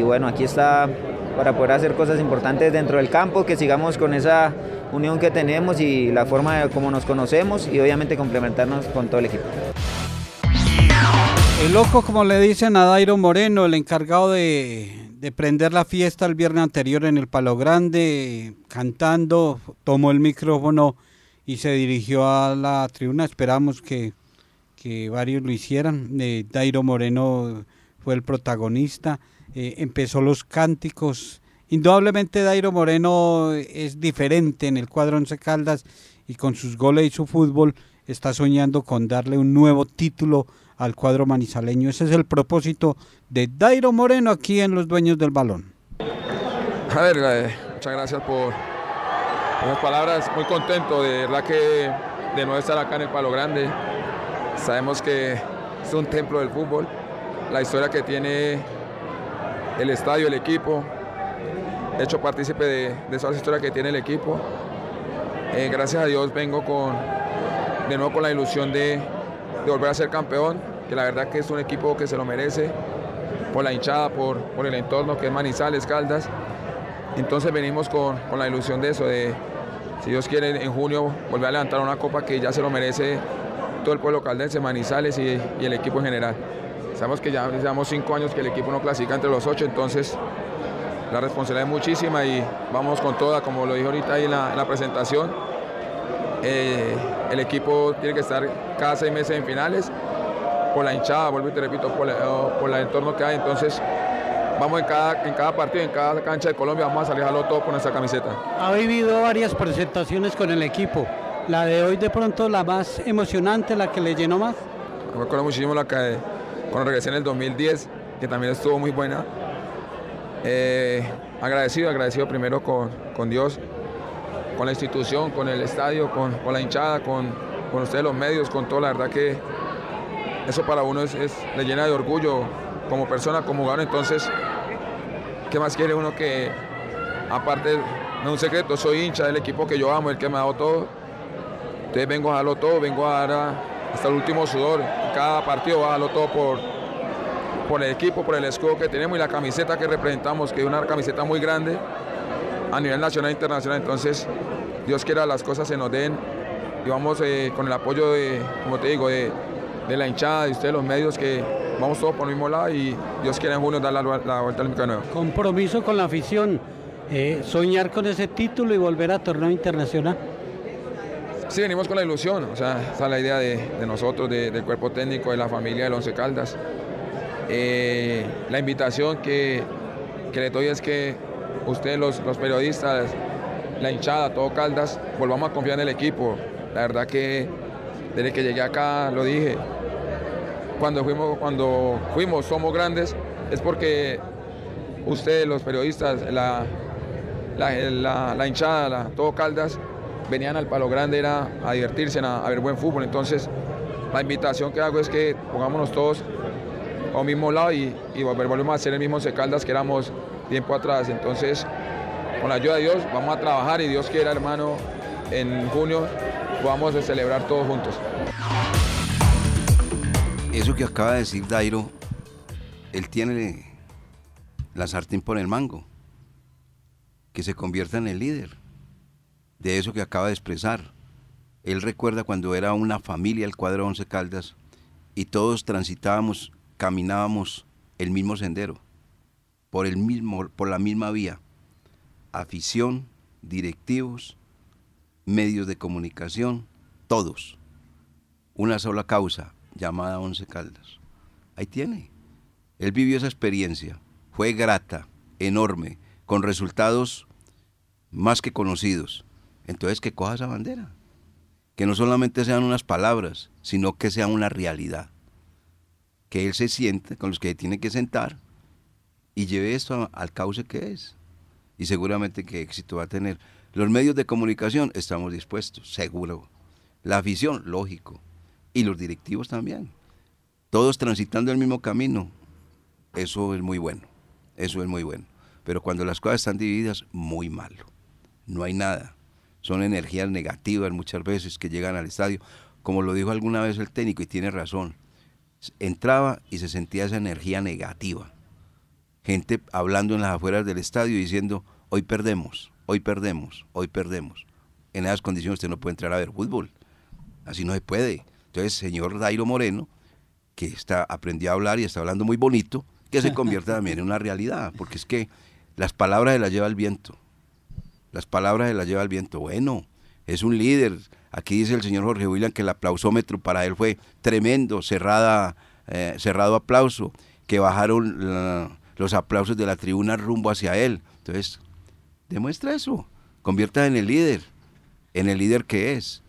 bueno, aquí está para poder hacer cosas importantes dentro del campo, que sigamos con esa unión que tenemos y la forma de cómo nos conocemos y obviamente complementarnos con todo el equipo. El loco, como le dicen a Dairo Moreno, el encargado de, de, prender la fiesta el viernes anterior en el Palo Grande, cantando, tomó el micrófono y se dirigió a la tribuna. Esperamos que, que varios lo hicieran. Eh, Dairo Moreno fue el protagonista, eh, empezó los cánticos. Indudablemente Dairo Moreno es diferente en el cuadro Once Caldas y con sus goles y su fútbol está soñando con darle un nuevo título al cuadro manizaleño. Ese es el propósito de Dairo Moreno aquí en Los Dueños del Balón. A ver, eh, muchas gracias por, por, las palabras. Muy contento de verdad que de no estar acá en el Palo Grande. Sabemos que es un templo del fútbol. La historia que tiene el estadio, el equipo. Hecho partícipe de, de esa historia que tiene el equipo. Eh, gracias a Dios vengo con, de nuevo con la ilusión de, de volver a ser campeón, que la verdad que es un equipo que se lo merece, por la hinchada, por, por el entorno que es Manizales, Caldas. Entonces venimos con, con, la ilusión de eso, de si Dios quiere en junio volver a levantar una copa que ya se lo merece todo el pueblo caldense, Manizales y, y el equipo en general. Sabemos que ya llevamos cinco años que el equipo no clasifica entre los ocho, entonces la responsabilidad es muchísima y vamos con toda, como lo dije ahorita ahí en la, en la presentación. Eh, el equipo tiene que estar cada seis meses en finales por la hinchada, vuelvo y te repito, por, la, por el entorno que hay. Entonces, vamos en cada, en cada partido, en cada cancha de Colombia, vamos a salir a lo todo con nuestra camiseta. Ha vivido varias presentaciones con el equipo. La de hoy, de pronto, la más emocionante, la que le llenó más. Me acuerdo muchísimo la que cuando regresé en el 2010, que también estuvo muy buena. Eh, agradecido, agradecido primero con, con Dios, con la institución, con el estadio, con, con la hinchada, con, con, ustedes los medios, con todo, la verdad que eso para uno es, le llena de orgullo como persona, como jugador, entonces, ¿qué más quiere uno que, aparte, no es un secreto, soy hincha del equipo que yo amo, el que me ha dado todo, entonces vengo a darlo todo, vengo a dar hasta el último sudor, cada partido va a darlo todo por, por el equipo, por el escudo que tenemos y la camiseta que representamos, que es una camiseta muy grande, a nivel nacional e internacional. Entonces, Dios quiera las cosas se nos den y vamos eh, con el apoyo de, como te digo, de, de, la hinchada, de ustedes los medios, que vamos todos por el mismo lado y Dios quiera en junio dar la, la vuelta al de nuevo. Compromiso con la afición, eh, soñar con ese título y volver a torneo internacional. Sí, venimos con la ilusión, o sea, esa es la idea de, de nosotros, de, del cuerpo técnico, de la familia del Once Caldas. Eh, la invitación que, que le doy es que ustedes los, periodistas, la hinchada, todo Caldas, volvamos a confiar en el equipo. La verdad que desde que llegué acá lo dije, cuando fuimos, cuando fuimos somos grandes, es porque ustedes los periodistas, la, la, hinchada, todo Caldas, venían al Palo Grande era a divertirse, a ver buen fútbol. Entonces la invitación que hago es que pongámonos todos a un mismo lado y, y volvemos a ser el mismo Secaldas que éramos tiempo atrás. Entonces, con la ayuda de Dios, vamos a trabajar y Dios quiera, hermano, en junio vamos a celebrar todos juntos. Eso que acaba de decir Dairo, él tiene la sartén por el mango. Que se convierta en el líder de eso que acaba de expresar. Él recuerda cuando era una familia el cuadro Once Caldas y todos transitábamos, caminábamos el mismo sendero, por, el mismo, por la misma vía. Afición, directivos, medios de comunicación, todos. Una sola causa, llamada Once Caldas. Ahí tiene. Él vivió esa experiencia. Fue grata, enorme, con resultados más que conocidos. Entonces que coja esa bandera. Que no solamente sean unas palabras, sino que sea una realidad. Que él se siente con los que tiene que sentar y lleve esto al cauce que es. Y seguramente que éxito va a tener. Los medios de comunicación estamos dispuestos, seguro. La afición, lógico. Y los directivos también. Todos transitando el mismo camino. Eso es muy bueno. Eso es muy bueno. Pero cuando las cosas están divididas, muy malo. No hay nada. Son energías negativas muchas veces que llegan al estadio. Como lo dijo alguna vez el técnico y tiene razón. Entraba y se sentía esa energía negativa. Gente hablando en las afueras del estadio diciendo, hoy perdemos, hoy perdemos, hoy perdemos. En esas condiciones usted no puede entrar a ver fútbol. Así no se puede. Entonces, señor Dairo Moreno, que está, aprendió a hablar y está hablando muy bonito, que se convierta también en una realidad, porque es que las palabras se las lleva el viento. Las palabras se las lleva el viento. Bueno, es un líder. Aquí dice el señor Jorge William que el aplausómetro para él fue tremendo, cerrada, eh, cerrado aplauso, que bajaron los aplausos de la tribuna rumbo hacia él. Entonces, demuestra eso, convierta en el líder, en el líder que es.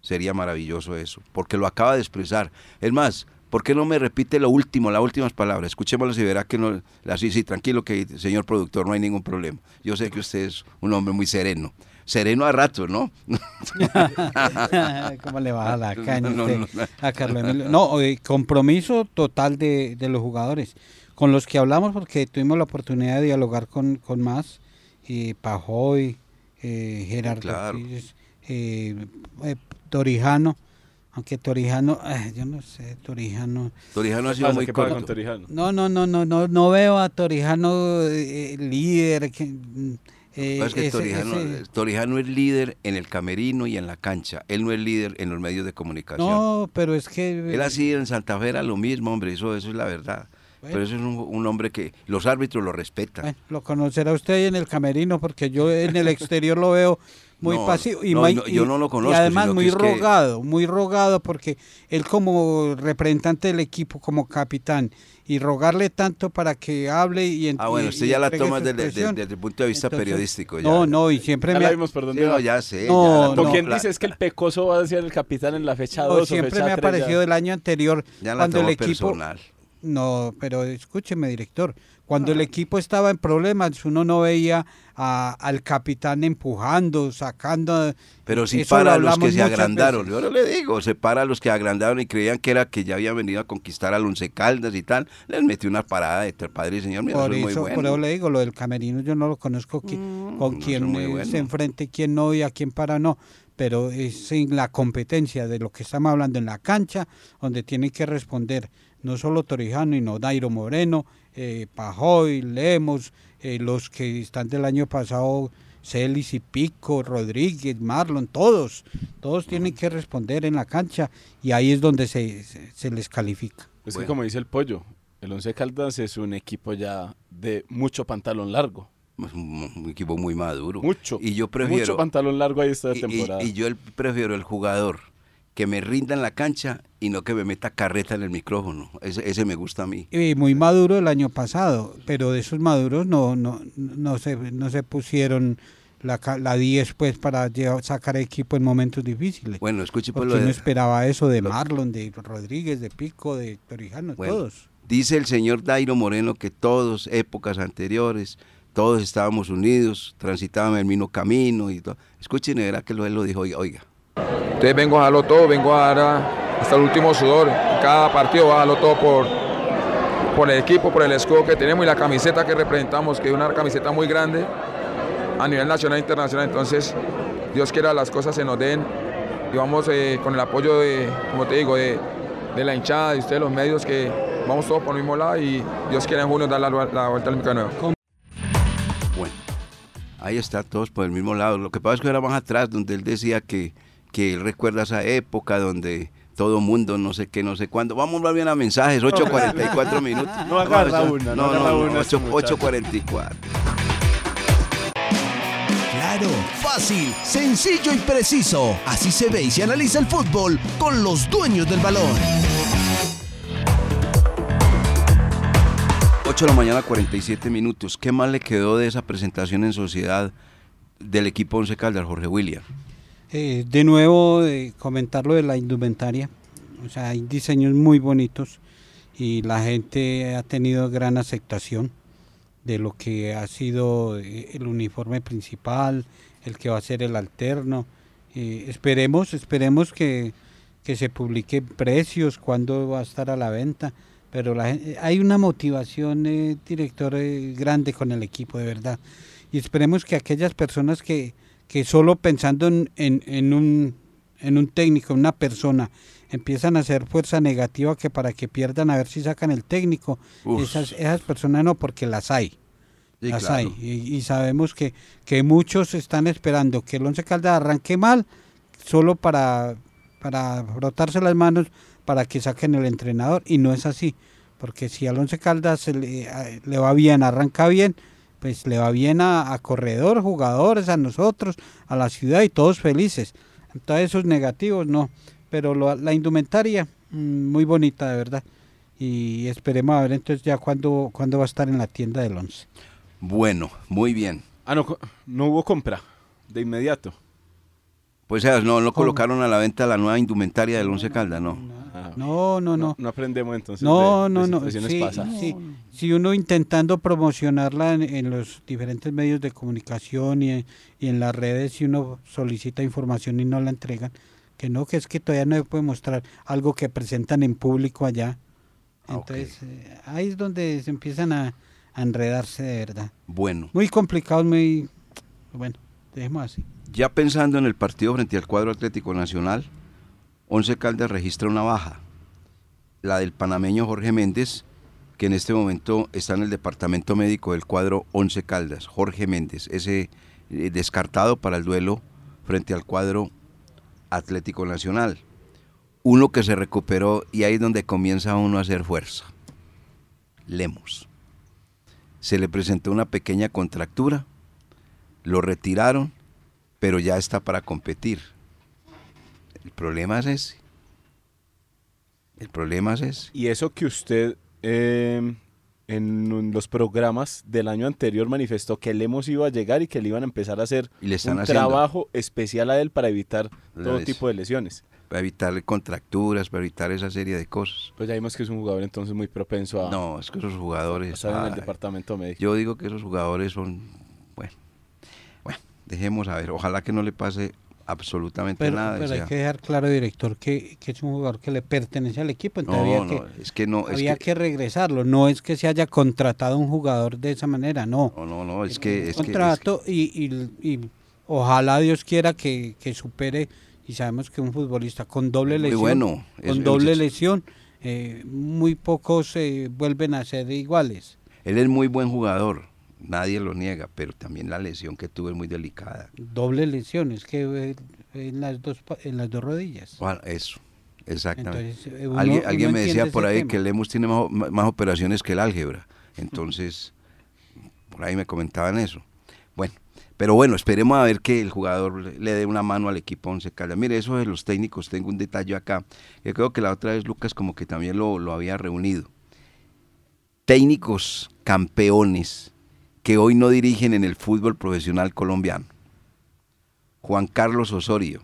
Sería maravilloso eso, porque lo acaba de expresar. Es más, ¿por qué no me repite lo último, las últimas palabras? Escuchémoslo y verá que no. Así, sí, tranquilo, que señor productor, no hay ningún problema. Yo sé que usted es un hombre muy sereno. Sereno a rato, ¿no? ¿Cómo le baja la caña No, usted no, no. a Carlos Emilio? No, eh, compromiso total de, de los jugadores con los que hablamos porque tuvimos la oportunidad de dialogar con, con más, eh, Pajoy, eh, Gerardo Claro. Pires, eh, eh, Torijano, aunque Torijano, eh, yo no sé, Torijano. Torijano ha ¿Qué sido muy ¿Qué pasa corto. con Torijano? No, no, no, no, no, no veo a Torijano eh, líder. Que, eh, es que ese- Torijano, ese- Torijano es líder en el camerino y en la cancha. Él no es líder en los medios de comunicación. no, pero es que Él así en Santa Fe era lo mismo, hombre, eso, eso es la verdad. Bueno. Pero eso es un, un hombre que los árbitros lo respetan. Bueno, lo conocerá usted ahí en el camerino, porque yo en el exterior lo veo muy No, pasivo. Y, no, muy- no, yo no lo y conozco, además sino que muy es que- rogado, muy rogado, porque él como representante del equipo, como capitán, y rogarle tanto para que hable y ent- Ah, bueno, y- usted y ya la toma desde, desde- desde el punto de vista Entonces, periodístico. ya. No, no, y siempre Ya me la ha- vimos por dónde Sí, no, ya sé. No, ya la no. ¿Con toma- quién la- dice es que el Pecoso va a ser el capitán en la fecha no, 2 o siempre fecha me ha 3 ya? parecido el año anterior ya la cuando el tomó equipo personal. No, pero escúcheme, director. Cuando el equipo estaba en problemas, uno no veía a- al capitán empujando, sacando. Pero Eso lo para los que se agrandaron. veces. Yo no le digo, se para a los que agrandaron y creían que era que ya habían venido a conquistar al Once Caldas y tal. Les metió una parada de entre padre y señor. Mira, Por eso es muy bueno. por eso le digo, lo del camerino yo no lo conozco, qui- con no, quién eh, bueno. se enfrente, quién no y a quién para no. Pero es en la competencia de lo que estamos hablando en la cancha, donde tienen que responder no solo Torijano, y no Dairo Moreno, eh, Pajoy, Lemos, eh, los que están del año pasado, Celis y Pico, Rodríguez, Marlon, todos, todos tienen que responder en la cancha y ahí es donde se, se, se les califica. Es que como dice el pollo, el Once Caldas es un equipo ya de mucho pantalón largo. Un, equipo muy maduro. Mucho. Y yo prefiero. Mucho pantalón largo ahí esta y- y- temporada. Y, yo el- prefiero el jugador que me rinda en la cancha y no que me meta carreta en el micrófono. Ese, ese me gusta a mí. y muy maduro el año pasado, pero de esos maduros no no no se no se pusieron la, la 10 pues para llevar- sacar equipo en momentos difíciles. Bueno, escuche pues Porque lo no de, esperaba eso de lo- Marlon, de Rodríguez, de Pico, de Torijano, Bueno, todos. Dice el señor Dairo Moreno que todos, épocas anteriores, todos estábamos unidos, transitábamos el mismo camino y todo. Escuchen, verá que lo, él lo dijo, oiga, oiga. Entonces vengo a darlo todo, vengo a dar hasta el último sudor. Cada partido va a darlo todo por, por el equipo, por el escudo que tenemos y la camiseta que representamos, que es una camiseta muy grande a nivel nacional e internacional. Entonces, Dios quiera las cosas se nos den y vamos eh, con el apoyo de, como te digo, de, de la hinchada, de ustedes los medios, que vamos todos por el mismo lado y Dios quiera en junio dar la, vuelta al nuevo. Bueno, ahí está, todos por el mismo lado. Lo que pasa es que era más atrás, donde él decía que, que él recuerda esa época donde todo mundo, no sé qué, no sé cuándo. Vamos más bien a mensajes, 8.44 minutos. No agarra una, no no, no, una no, este 8, muchacho. 8.44. Claro, fácil, sencillo y preciso. Así se ve y se analiza el fútbol con los dueños del balón. 8 de la mañana, 47 minutos. ¿Qué más le quedó de esa presentación en sociedad del equipo Once Caldas, Jorge William? Eh, de nuevo, eh, comentar lo de la indumentaria. O sea, hay diseños muy bonitos y la gente ha tenido gran aceptación de lo que ha sido eh, el uniforme principal, el que va a ser el alterno. Eh, esperemos, esperemos que, que se publique precios, cuándo va a estar a la venta. Pero la hay una motivación, eh, director, grande con el equipo, de verdad. Y esperemos que aquellas personas que, que solo pensando en, en, en un, en un técnico, en una persona, empiezan a hacer fuerza negativa que para que pierdan a ver si sacan el técnico, Uf. esas, esas personas no, porque las hay. Sí, las claro. hay. Y, y sabemos que, que muchos están esperando que el Once Caldas arranque mal, solo para, para frotarse las manos para que saquen el entrenador. Y no es así. Porque si al Once Caldas se le, le va bien, arranca bien, pues le va bien a, a corredor, jugadores, a nosotros, a la ciudad y todos felices. Entonces esos negativos no. Pero lo- la indumentaria, mm, muy bonita de verdad. Y esperemos a ver entonces ya cuándo, cuándo va a estar en la tienda del Once. Bueno, muy bien. Ah, no, no hubo compra de inmediato. Pues o sea, no, no colocaron a la venta la nueva indumentaria del Once Caldas, ¿no? No, no, no. No aprendemos entonces. No, de- no, de no. situaciones Sí, pasadas. sí. Si uno intentando promocionarla en, en los diferentes medios de comunicación y, en- y en las redes, si uno solicita información y no la entregan, que no, que es que todavía no se puede mostrar algo que presentan en público allá. Ah, ok. Entonces, eh, ahí es donde se empiezan a, a enredarse de verdad. Bueno, Muy complicado, muy... Bueno, dejemos así. ya pensando en el partido frente al cuadro Atlético Nacional, Once Caldas registra una baja. La del panameño Jorge Méndez, que en este momento está en el departamento médico del cuadro Once Caldas. Jorge Méndez, ese eh, descartado para el duelo frente al cuadro Atlético Nacional. Uno que se recuperó y ahí es donde comienza uno a hacer fuerza. Lemos. Se le presentó una pequeña contractura, lo retiraron, pero ya está para competir. El problema es ese. El problema es ese. Y eso que usted eh, en los programas del año anterior manifestó que Lemos iba a llegar y que le iban a empezar a hacer Y le están un haciendo. trabajo especial a él para evitar todo tipo de lesiones. Para evitar contracturas, para evitar esa serie de cosas. Pues ya vimos que es un jugador entonces muy propenso a, No, es que esos a jugadores. estar en el ay, departamento médico. yo digo que esos jugadores son. Bueno, bueno, dejemos a ver. Ojalá que no le pase absolutamente Pero, nada. o pero hay que dejar claro, director, que, que es un jugador que le pertenece al equipo. Entonces no, había no, que, es que no. Es había que, que, regresarlo. No es que se haya contratado un jugador de esa manera, no. no, no, no, es que. Es es contrato y, y- y ojalá Dios quiera que, que supere. Y sabemos que un futbolista con doble Muy lesión, bueno, es- con doble muchacho. lesión, eh, muy pocos eh, vuelven a ser iguales. él es muy buen jugador. Nadie lo niega, pero también la lesión que tuvo es muy delicada. Doble lesión, es que eh, en las dos en las dos rodillas. Ojalá- Eso, exactamente. Entonces, eh, uno- alguien uno alguien me decía por ahí tema. que Lemus tiene más, más- más operaciones que el álgebra. Entonces, por ahí me comentaban eso. Bueno, pero bueno, esperemos a ver que el jugador le, le dé una mano al equipo Once Caldas. Mire, eso de los técnicos, tengo un detalle acá. Yo creo que la otra vez Lucas como que también lo, lo había reunido. Técnicos campeones que hoy no dirigen en el fútbol profesional colombiano. Juan Carlos Osorio,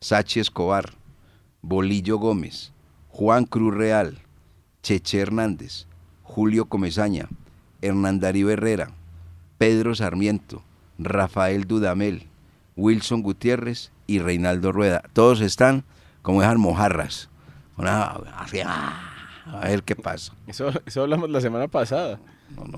Sachi Escobar, Bolillo Gómez, Juan Cruz Real, Cheche Hernández, Julio Comezaña, Hernán Darío Herrera, Pedro Sarmiento, Rafael Dudamel, Wilson Gutiérrez y Reinaldo Rueda. Todos están como esas mojarras, Una, ah, a ver qué pasa. Eso hablamos la semana pasada.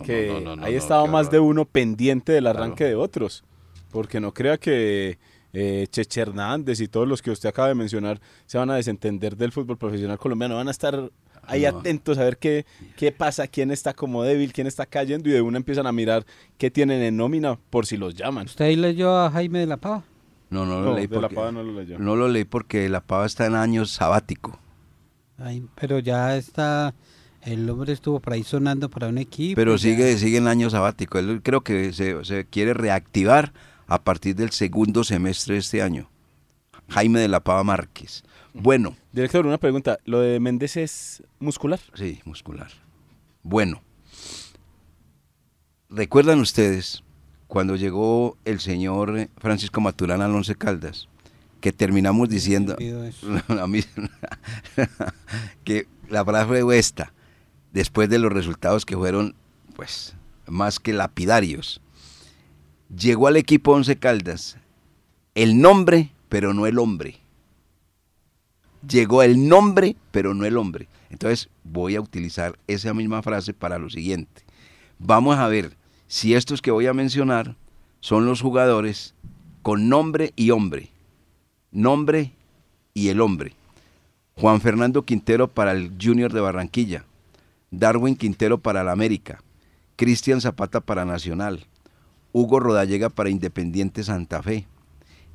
Que no, no, no, ahí no, estaba más horror. de uno pendiente del arranque de otros. Porque no crea que eh, Cheche Hernández y todos los que usted acaba de mencionar se van a desentender del fútbol profesional colombiano. Van a estar ahí No. atentos a ver qué, qué pasa, quién está como débil, quién está cayendo y de una empiezan a mirar qué tienen en nómina por si los llaman. ¿Usted ahí leyó a Jaime de la Pava? No, no lo No, leí de la porque, Pava no lo leyó. no lo leí porque la pava está en años sabático. Ay, pero ya está, el hombre estuvo por ahí sonando para un equipo. Pero ya. sigue, sigue en año sabático. Él creo que se, se quiere reactivar a partir del segundo semestre de este año. Jaime de la Pava Márquez. Bueno, Director, una pregunta. ¿Lo de Méndez es muscular? sí, muscular. Bueno, ¿recuerdan ustedes cuando llegó el señor Francisco Maturana al Once Caldas? Que terminamos diciendo a mí- que la frase fue esta, después de los resultados que fueron, pues, más que lapidarios. Llegó al equipo Once Caldas el nombre, pero no el hombre. Llegó el nombre, pero no el hombre. Entonces voy a utilizar esa misma frase para lo siguiente. Vamos a ver si estos que voy a mencionar son los jugadores con nombre y hombre. Nombre y el hombre. Juan Fernando Quintero para el Junior de Barranquilla. Darwin Quintero para la América. Cristian Zapata para Nacional. Hugo Rodallega para Independiente Santa Fe.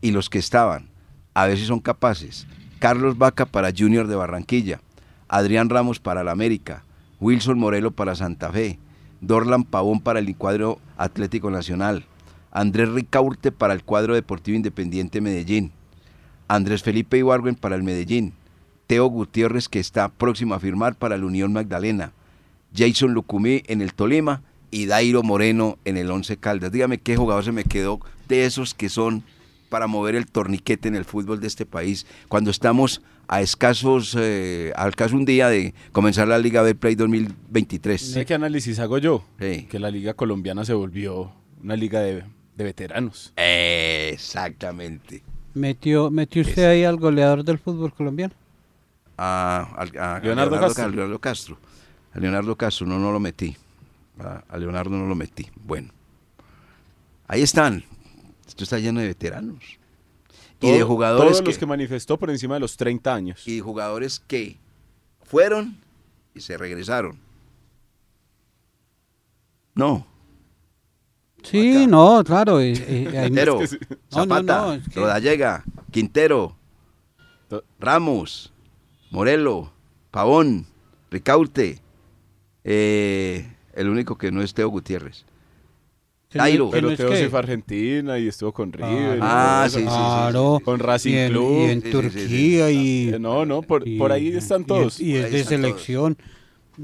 Y los que estaban, a ver si son capaces. Carlos Vaca para Junior de Barranquilla. Adrián Ramos para la América. Wilson Morelo para Santa Fe. Dorlan Pavón para el cuadro Atlético Nacional. Andrés Ricaurte para el cuadro Deportivo Independiente Medellín. Andrés Felipe Ibargüen para el Medellín. Teo Gutiérrez que está próximo a firmar para la Unión Magdalena. Jason Lucumí en el Tolima y Dairo Moreno en el Once Caldas. Dígame qué jugador se me quedó de esos que son para mover el torniquete en el fútbol de este país cuando estamos a escasos, eh, a escaso un día de comenzar la Liga Betplay 2023. ¿Sabe qué análisis hago yo? Sí. Que la liga colombiana se volvió una liga de, de veteranos. Exactamente. ¿Metió, metió usted ahí al goleador del fútbol colombiano? A, al- a- a Leonardo Castro. a Leonardo Castro. A Leonardo Castro no, no lo metí. A, Leonardo no lo metí. Bueno. Ahí están. Esto está lleno de veteranos. y de jugadores Todos que, los que manifestó por encima de los 30 años. y jugadores que fueron y se regresaron. No. Sí, no, claro. eh, eh, Quintero, Es que sí. No, no, Zapata, no, es que- Rodallega, Quintero, Ramos, Morelo, Pavón, Ricaurte, eh, el único que no es Teo Gutiérrez. Pero no es Teo que- se fue a Argentina y estuvo con River. y Ah, sí, eso. sí, sí, Claro. Con Racing y en, Club. y en Sí, sí, sí, Turquía sí. y... No, no, por, y- por ahí están todos. Y, es de todos. selección.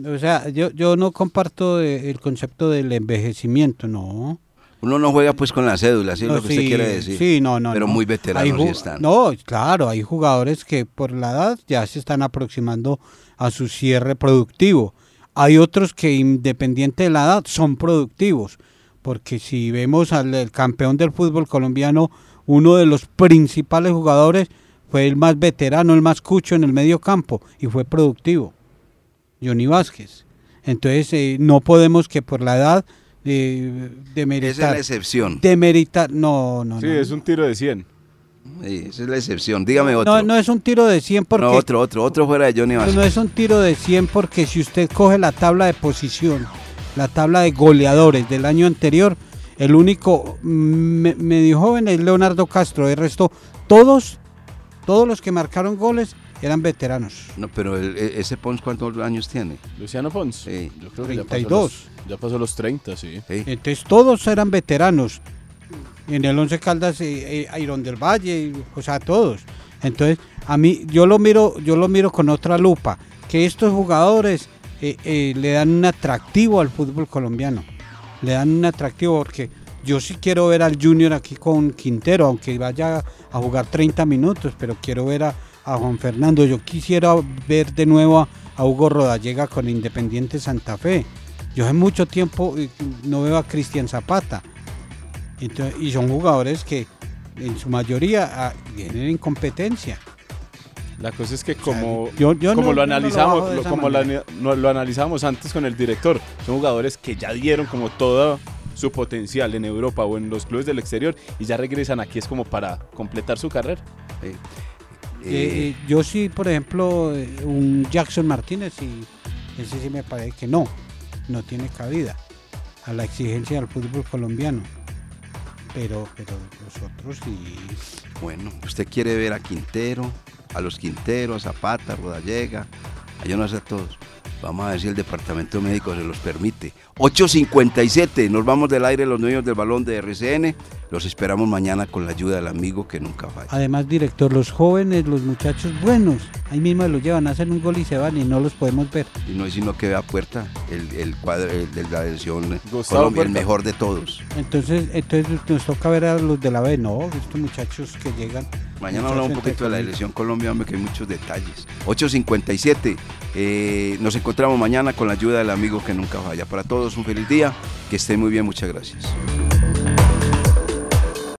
O sea, yo, yo no comparto el concepto del envejecimiento, no. Uno no juega pues con la cédula, ¿sí es No, lo que usted sí, quiere decir. Sí, no, no. Pero no. muy veteranos sí están. No, claro, hay jugadores que por la edad ya se están aproximando a su cierre productivo. Hay otros que independiente de la edad son productivos, porque si vemos al el campeón del fútbol colombiano, uno de los principales jugadores fue el más veterano, el más cucho en el medio campo y fue productivo, Johnny Vázquez. Entonces eh, no podemos que por la edad eh, Esa es demeritar, la excepción. demeritar, no, no, Sí, no. es un tiro de 100. Sí, esa es la excepción. Dígame otro. No, no es un tiro de 100 porque No, otro, otro, otro fuera de Johnny Vázquez. no es un tiro de 100 porque si usted coge la tabla de posición, la tabla de goleadores del año anterior, el único me- medio joven es Leonardo Castro. El resto, todos, todos los que marcaron goles eran veteranos. No, pero el- e- ese Pons, ¿cuántos años tiene? Luciano Pons. Sí. Yo creo que ya pasó 32. los- Ya pasó los 30, sí. Sí. Entonces todos eran veteranos. En el Once Caldas, eh, eh, Iron del Valle, o sea, todos. Entonces, a mí, yo lo miro, yo lo miro con otra lupa, que estos jugadores eh, eh, le dan un atractivo al fútbol colombiano. Le dan un atractivo porque yo sí quiero ver al Junior aquí con Quintero, aunque vaya a jugar 30 minutos, pero quiero ver a, Juan Fernando. Yo quisiera ver de nuevo a, a Hugo Rodallega con Independiente Santa Fe. Yo hace mucho tiempo no veo a Cristian Zapata. Entonces, y son jugadores que en su mayoría ah, vienen en competencia. La cosa es que como, yo- yo como no- lo yo no lo analizamos, lo- como lo, no- analizamos antes con el director, son jugadores que ya dieron como todo su potencial en Europa o en los clubes del exterior y ya regresan aquí es como para completar su carrera. Eh, Eh, yo sí, por ejemplo, eh, un Jackson Martínez, y ese sí me parece que no, no tiene cabida a la exigencia del fútbol colombiano. Pero, pero los otros sí. Bueno, usted quiere ver a Quintero, a los Quinteros, a Zapata, a Rodallega, a yo no sé todos. Vamos a ver si el departamento médico se los permite. 8.57, nos vamos del aire los dueños del balón de RCN. Los esperamos mañana con la ayuda del amigo que nunca falla. Además, director, los jóvenes, los muchachos buenos, ahí mismo los llevan, hacen un gol y se van y no los podemos ver. Y no es sino que vea Puerta, el, el cuadro de la versión Colombia, el mejor de todos. Entonces, entonces nos toca ver a los de la B, no, estos muchachos que llegan. Mañana hablamos un poquito de la elección Colombia, hombre, que hay muchos detalles. 8.57, eh, nos encontramos mañana con la ayuda del amigo que nunca falla. Para un feliz día, que estén muy bien, muchas gracias.